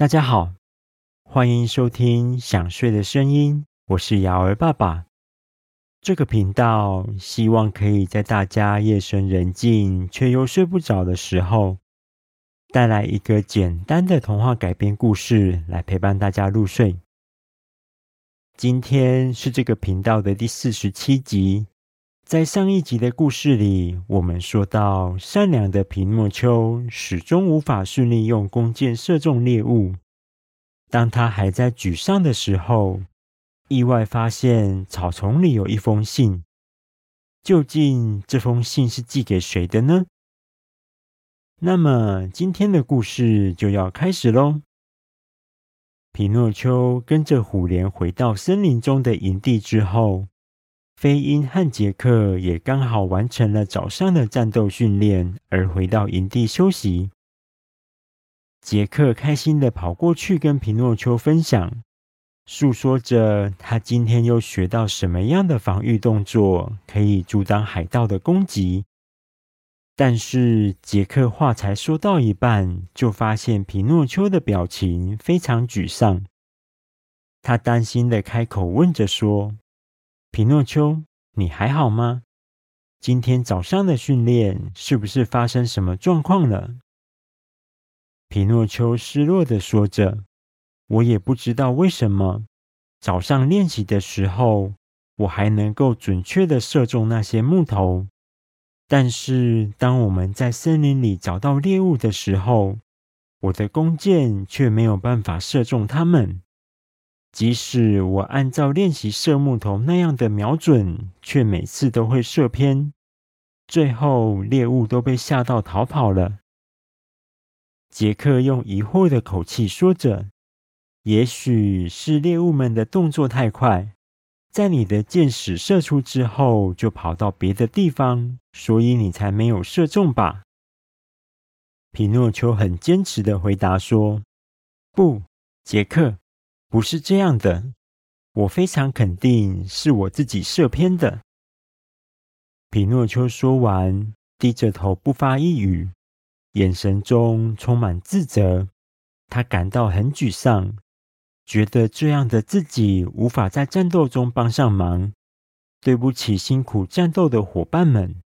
大家好，欢迎收听想睡的声音，我是瑶儿爸爸。这个频道希望可以在大家夜深人静却又睡不着的时候，带来一个简单的童话改编故事来陪伴大家入睡。今天是这个频道的第四十七集。在上一集的故事里，我们说到，善良的皮诺丘始终无法顺利用弓箭射中猎物。当他还在沮丧的时候，意外发现草丛里有一封信。究竟这封信是寄给谁的呢？那么今天的故事就要开始喽。皮诺丘跟着虎莲回到森林中的营地之后。飞鹰和杰克也刚好完成了早上的战斗训练，而回到营地休息。杰克开心的跑过去跟皮诺丘分享，诉说着他今天又学到什么样的防御动作，可以阻挡海盗的攻击。但是杰克话才说到一半，就发现皮诺丘的表情非常沮丧。他担心的开口问着说。皮诺丘，你还好吗？今天早上的训练是不是发生什么状况了？皮诺丘失落的说着：“我也不知道为什么，早上练习的时候，我还能够准确的射中那些木头，但是当我们在森林里找到猎物的时候，我的弓箭却没有办法射中它们。”即使我按照练习射木头那样的瞄准，却每次都会射偏，最后猎物都被吓到逃跑了。杰克用疑惑的口气说着：“也许是猎物们的动作太快，在你的箭矢射出之后就跑到别的地方，所以你才没有射中吧？”皮诺丘很坚持的回答说：“不，杰克。”不是这样的，我非常肯定是我自己射偏的。皮诺丘说完，低着头不发一语，眼神中充满自责。他感到很沮丧，觉得这样的自己无法在战斗中帮上忙。对不起，辛苦战斗的伙伴们。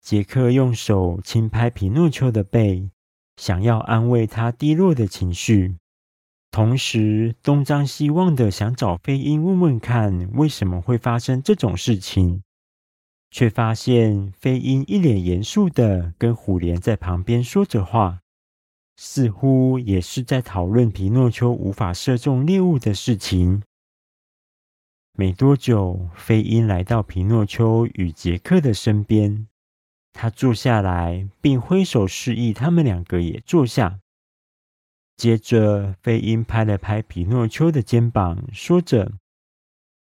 杰克用手轻拍皮诺丘的背，想要安慰他低落的情绪。同时，东张西望的想找飞鹰问问看，为什么会发生这种事情，却发现飞鹰一脸严肃的跟虎莲在旁边说着话，似乎也是在讨论皮诺丘无法射中猎物的事情。没多久，飞鹰来到皮诺丘与杰克的身边，他坐下来，并挥手示意他们两个也坐下。接着，飞鹰拍了拍皮诺丘的肩膀，说着：“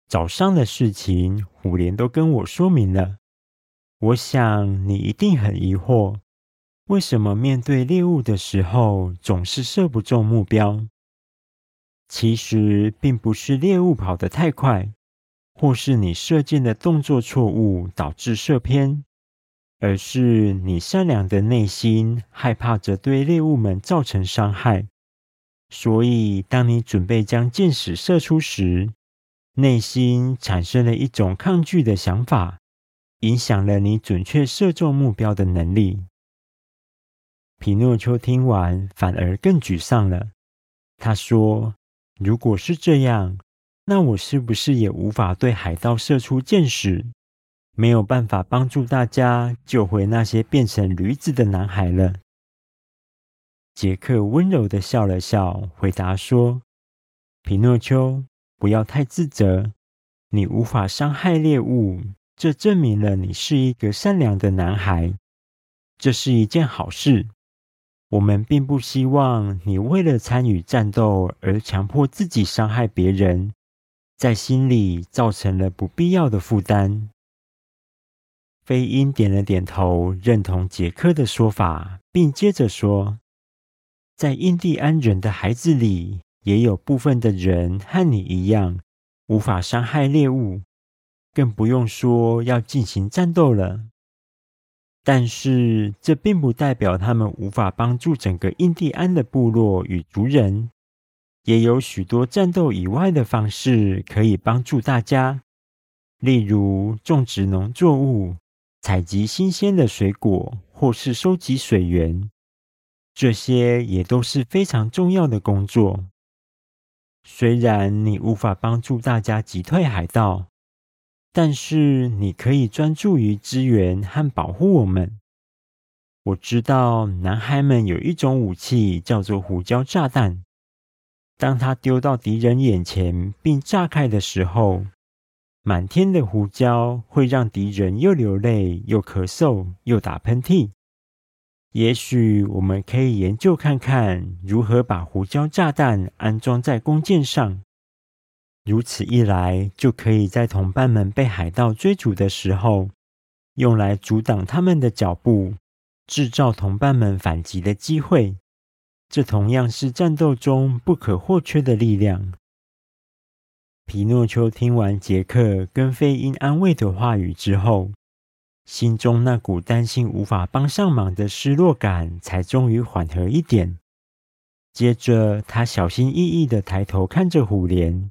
早上的事情，虎莲都跟我说明了。我想你一定很疑惑，为什么面对猎物的时候总是射不中目标？其实，并不是猎物跑得太快，或是你射箭的动作错误导致射偏，而是你善良的内心害怕着对猎物们造成伤害。”所以，当你准备将箭矢射出时，内心产生了一种抗拒的想法，影响了你准确射中目标的能力。皮诺丘听完，反而更沮丧了。他说：“如果是这样，那我是不是也无法对海盗射出箭矢，没有办法帮助大家救回那些变成驴子的男孩了？”杰克温柔地笑了笑，回答说：“皮诺丘，不要太自责。你无法伤害猎物，这证明了你是一个善良的男孩。这是一件好事。我们并不希望你为了参与战斗而强迫自己伤害别人，在心里造成了不必要的负担。”飞鹰点了点头，认同杰克的说法，并接着说。在印第安人的孩子里，也有部分的人和你一样，无法伤害猎物，更不用说要进行战斗了。但是这并不代表他们无法帮助整个印第安的部落与族人。也有许多战斗以外的方式可以帮助大家，例如种植农作物、采集新鲜的水果，或是收集水源。这些也都是非常重要的工作。虽然你无法帮助大家击退海盗，但是你可以专注于支援和保护我们。我知道男孩们有一种武器，叫做胡椒炸弹。当他丢到敌人眼前并炸开的时候，满天的胡椒会让敌人又流泪又咳嗽又打喷嚏。也许我们可以研究看看如何把胡椒炸弹安装在弓箭上，如此一来就可以在同伴们被海盗追逐的时候，用来阻挡他们的脚步，制造同伴们反击的机会。这同样是战斗中不可或缺的力量。皮诺丘听完杰克跟费因安慰的话语之后，心中那股担心无法帮上忙的失落感才终于缓和一点。接着，他小心翼翼的抬头看着虎莲，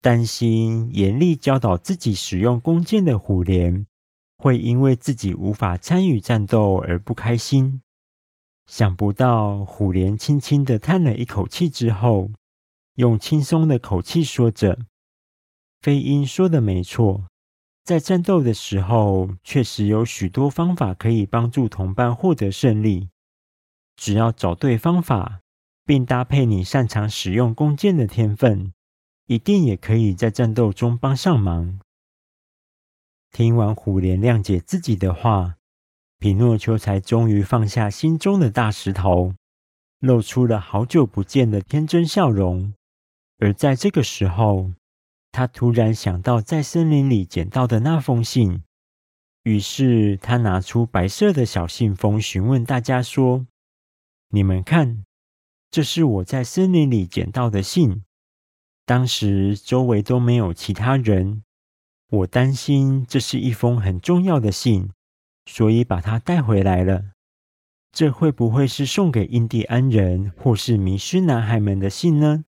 担心严厉教导自己使用弓箭的虎莲会因为自己无法参与战斗而不开心。想不到，虎莲轻轻的叹了一口气之后，用轻松的口气说着：“飞鹰说的没错，在战斗的时候，确实有许多方法可以帮助同伴获得胜利。只要找对方法，并搭配你擅长使用弓箭的天分，一定也可以在战斗中帮上忙。”听完虎莲谅解自己的话。皮诺丘才终于放下心中的大石头，露出了好久不见的天真笑容。而在这个时候，他突然想到在森林里捡到的那封信，于是他拿出白色的小信封，询问大家说：“你们看，这是我在森林里捡到的信。当时周围都没有其他人，我担心这是一封很重要的信。”所以把它带回来了。这会不会是送给印第安人或是迷失男孩们的信呢？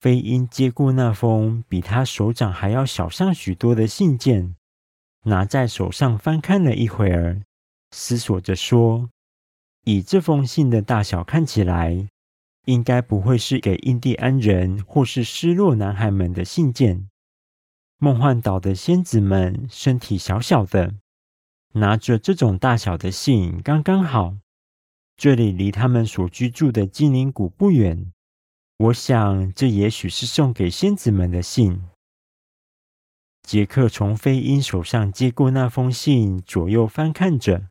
飞鹰接过那封比他手掌还要小上许多的信件，拿在手上翻看了一会儿，思索着说：“以这封信的大小看起来，应该不会是给印第安人或是失落男孩们的信件。梦幻岛的仙子们身体小小的。”拿着这种大小的信刚刚好，这里离他们所居住的精灵谷不远。我想，这也许是送给仙子们的信。杰克从飞鹰手上接过那封信，左右翻看着，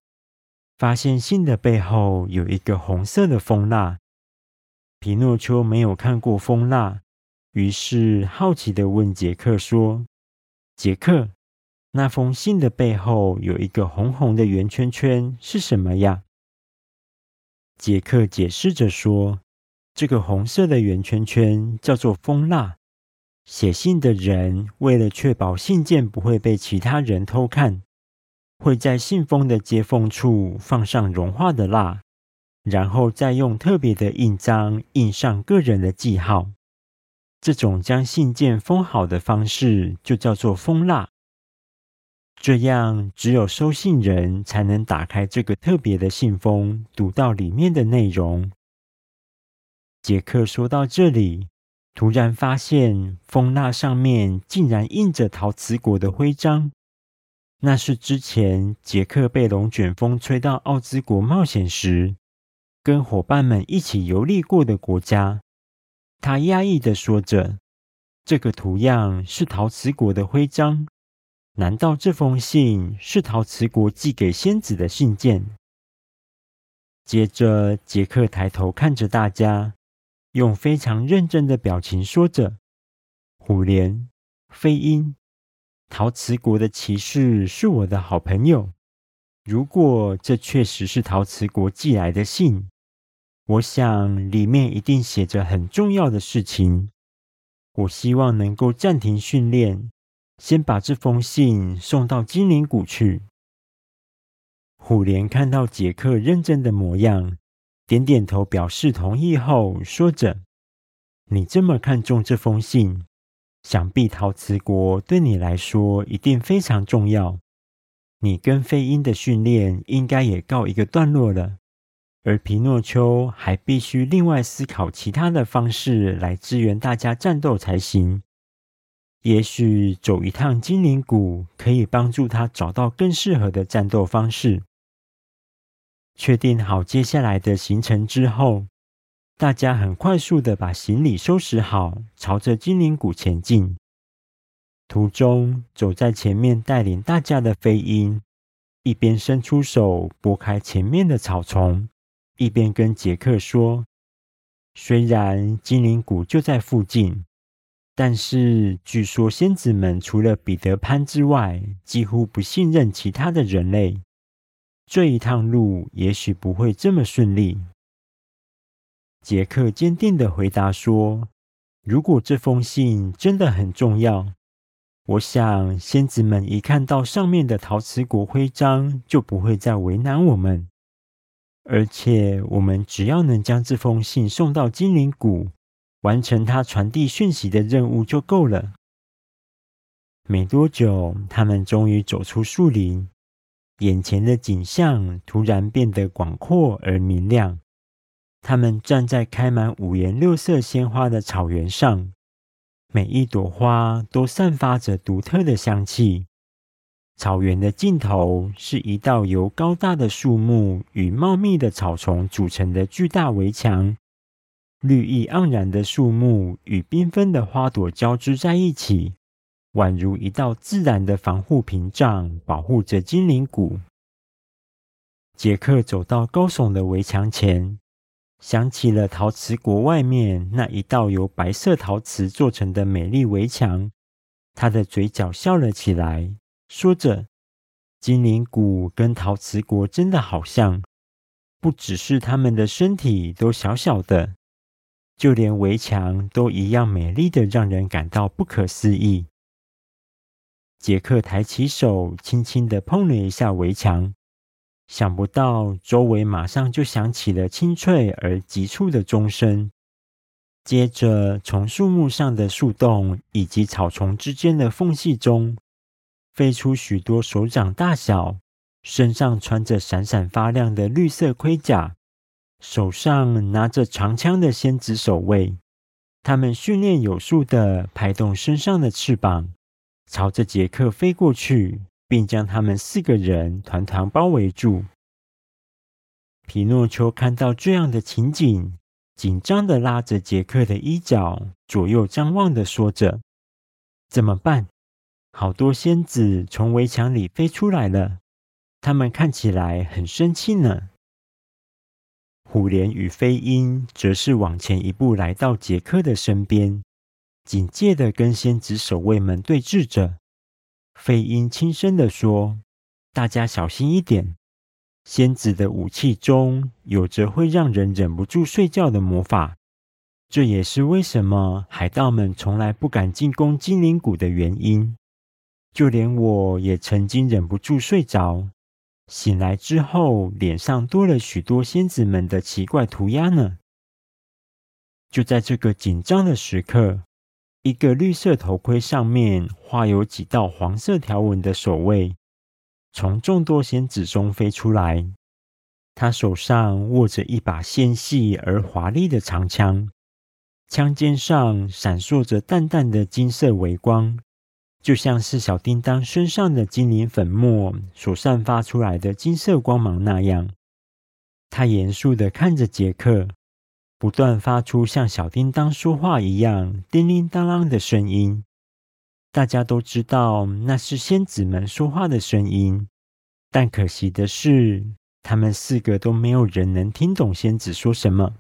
发现信的背后有一个红色的蜂蜡。皮诺丘没有看过蜂蜡，于是好奇地问杰克说：“杰克。”那封信的背后有一个红红的圆圈圈，是什么呀？杰克解释着说：“这个红色的圆圈圈叫做蜂蜡。写信的人为了确保信件不会被其他人偷看，会在信封的接缝处放上融化的蜡，然后再用特别的印章印上个人的记号。这种将信件封好的方式就叫做蜂蜡。”这样，只有收信人才能打开这个特别的信封，读到里面的内容。杰克说到这里，突然发现蜂蜡上面竟然印着陶瓷国的徽章。那是之前杰克被龙卷风吹到奥兹国冒险时，跟伙伴们一起游历过的国家。他压抑的说着：“这个图样是陶瓷国的徽章。”难道这封信是陶瓷国寄给仙子的信件？接着，杰克抬头看着大家，用非常认真的表情说着：“虎莲、飞鹰，陶瓷国的骑士是我的好朋友。如果这确实是陶瓷国寄来的信，我想里面一定写着很重要的事情。我希望能够暂停训练。”先把这封信送到精灵谷去。虎莲看到杰克认真的模样，点点头表示同意后，说着：“你这么看重这封信，想必陶瓷国对你来说一定非常重要。你跟飞鹰的训练应该也告一个段落了，而皮诺丘还必须另外思考其他的方式来支援大家战斗才行。也许走一趟精灵谷可以帮助他找到更适合的战斗方式。”确定好接下来的行程之后，大家很快速的把行李收拾好，朝着精灵谷前进。途中，走在前面带领大家的飞鹰，一边伸出手拨开前面的草丛，一边跟杰克说：“虽然精灵谷就在附近，但是据说仙子们除了彼得潘之外，几乎不信任其他的人类。”这一趟路也许不会这么顺利。杰克坚定地回答说：“如果这封信真的很重要，我想仙子们一看到上面的陶瓷国徽章，就不会再为难我们。而且，我们只要能将这封信送到精灵谷，完成他传递讯息的任务就够了。”没多久，他们终于走出树林。眼前的景象突然变得广阔而明亮。他们站在开满五颜六色鲜花的草原上，每一朵花都散发着独特的香气。草原的尽头是一道由高大的树木与茂密的草丛组成的巨大围墙，绿意盎然的树木与缤纷的花朵交织在一起。宛如一道自然的防护屏障，保护着精灵谷。杰克走到高耸的围墙前，想起了陶瓷国外面那一道由白色陶瓷做成的美丽围墙，他的嘴角笑了起来，说着：“精灵谷跟陶瓷国真的好像，不只是他们的身体都小小的，就连围墙都一样美丽的，让人感到不可思议。”杰克抬起手，轻轻地碰了一下围墙，想不到周围马上就响起了清脆而急促的钟声。接着，从树木上的树洞以及草丛之间的缝隙中，飞出许多手掌大小、身上穿着闪闪发亮的绿色盔甲、手上拿着长枪的仙子守卫。他们训练有素的拍动身上的翅膀。朝着杰克飞过去，并将他们四个人团团包围住。皮诺丘看到这样的情景，紧张地拉着杰克的衣角，左右张望地说着：“怎么办？好多仙子从围墙里飞出来了，他们看起来很生气呢。”虎莲与飞鹰则是往前一步，来到杰克的身边。警戒地跟仙子守卫们对峙着，飞鹰轻声地说：“大家小心一点，仙子的武器中有着会让人忍不住睡觉的魔法，这也是为什么海盗们从来不敢进攻精灵谷的原因。就连我也曾经忍不住睡着，醒来之后脸上多了许多仙子们的奇怪涂鸦呢。”就在这个紧张的时刻。一个绿色头盔上面画有几道黄色条纹的守卫，从众多仙子中飞出来。他手上握着一把纤细而华丽的长枪，枪尖上闪烁着淡淡的金色微光，就像是小叮当身上的精灵粉末所散发出来的金色光芒那样。他严肃地看着杰克。不断发出像小叮当说话一样叮铃当啷的声音，大家都知道那是仙子们说话的声音，但可惜的是，他们四个都没有人能听懂仙子说什么。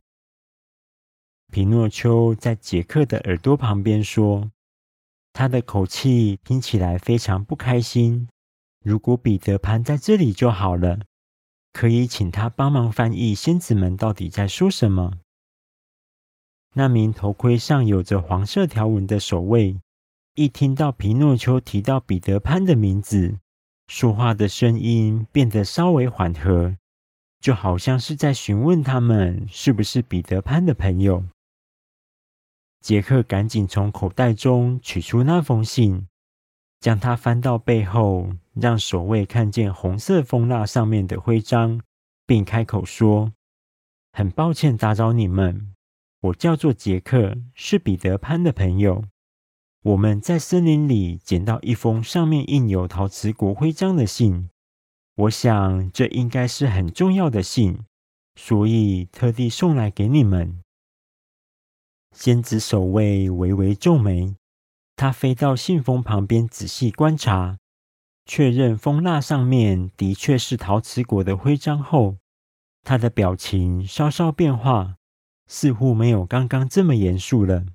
皮诺丘在杰克的耳朵旁边说：“他的口气听起来非常不开心。如果彼得潘在这里就好了，可以请他帮忙翻译仙子们到底在说什么。”那名头盔上有着黄色条纹的守卫，一听到皮诺丘提到彼得潘的名字，说话的声音变得稍微缓和，就好像是在询问他们是不是彼得潘的朋友。杰克赶紧从口袋中取出那封信，将它翻到背后，让守卫看见红色蜂蜡上面的徽章，并开口说：“很抱歉打扰你们，我叫做杰克，是彼得潘的朋友。”我们在森林里捡到一封上面印有陶瓷国徽章的信，我想这应该是很重要的信，所以特地送来给你们。仙子守卫微微皱眉，他飞到信封旁边仔细观察，确认蜂蜡上面的确是陶瓷国的徽章后，他的表情稍稍变化，似乎没有刚刚这么严肃了。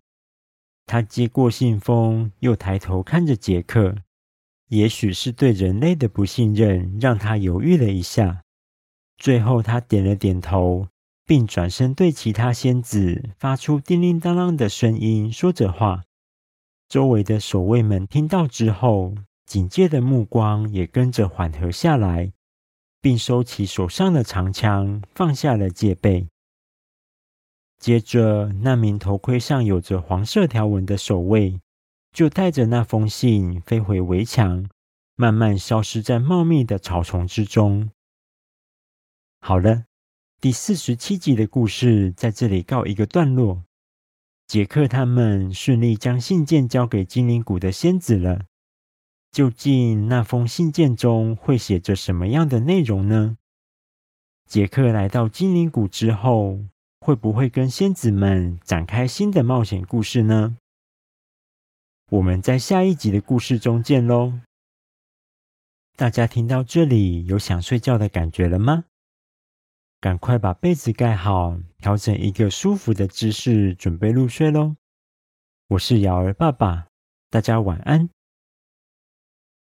他接过信封，又抬头看着杰克。也许是对人类的不信任，让他犹豫了一下。最后，他点了点头，并转身对其他仙子发出叮铃当啷的声音，说着话。周围的守卫们听到之后，警戒的目光也跟着缓和下来，并收起手上的长枪，放下了戒备。接着，那名头盔上有着黄色条纹的守卫就带着那封信飞回围墙，慢慢消失在茂密的草丛之中。好了，第四十七集的故事在这里告一个段落。杰克他们顺利将信件交给精灵谷的仙子了。究竟那封信件中会写着什么样的内容呢？杰克来到精灵谷之后，会不会跟仙子们展开新的冒险故事呢？我们在下一集的故事中见喽！大家听到这里有想睡觉的感觉了吗？赶快把被子盖好，调整一个舒服的姿势，准备入睡喽！我是瑶儿爸爸，大家晚安。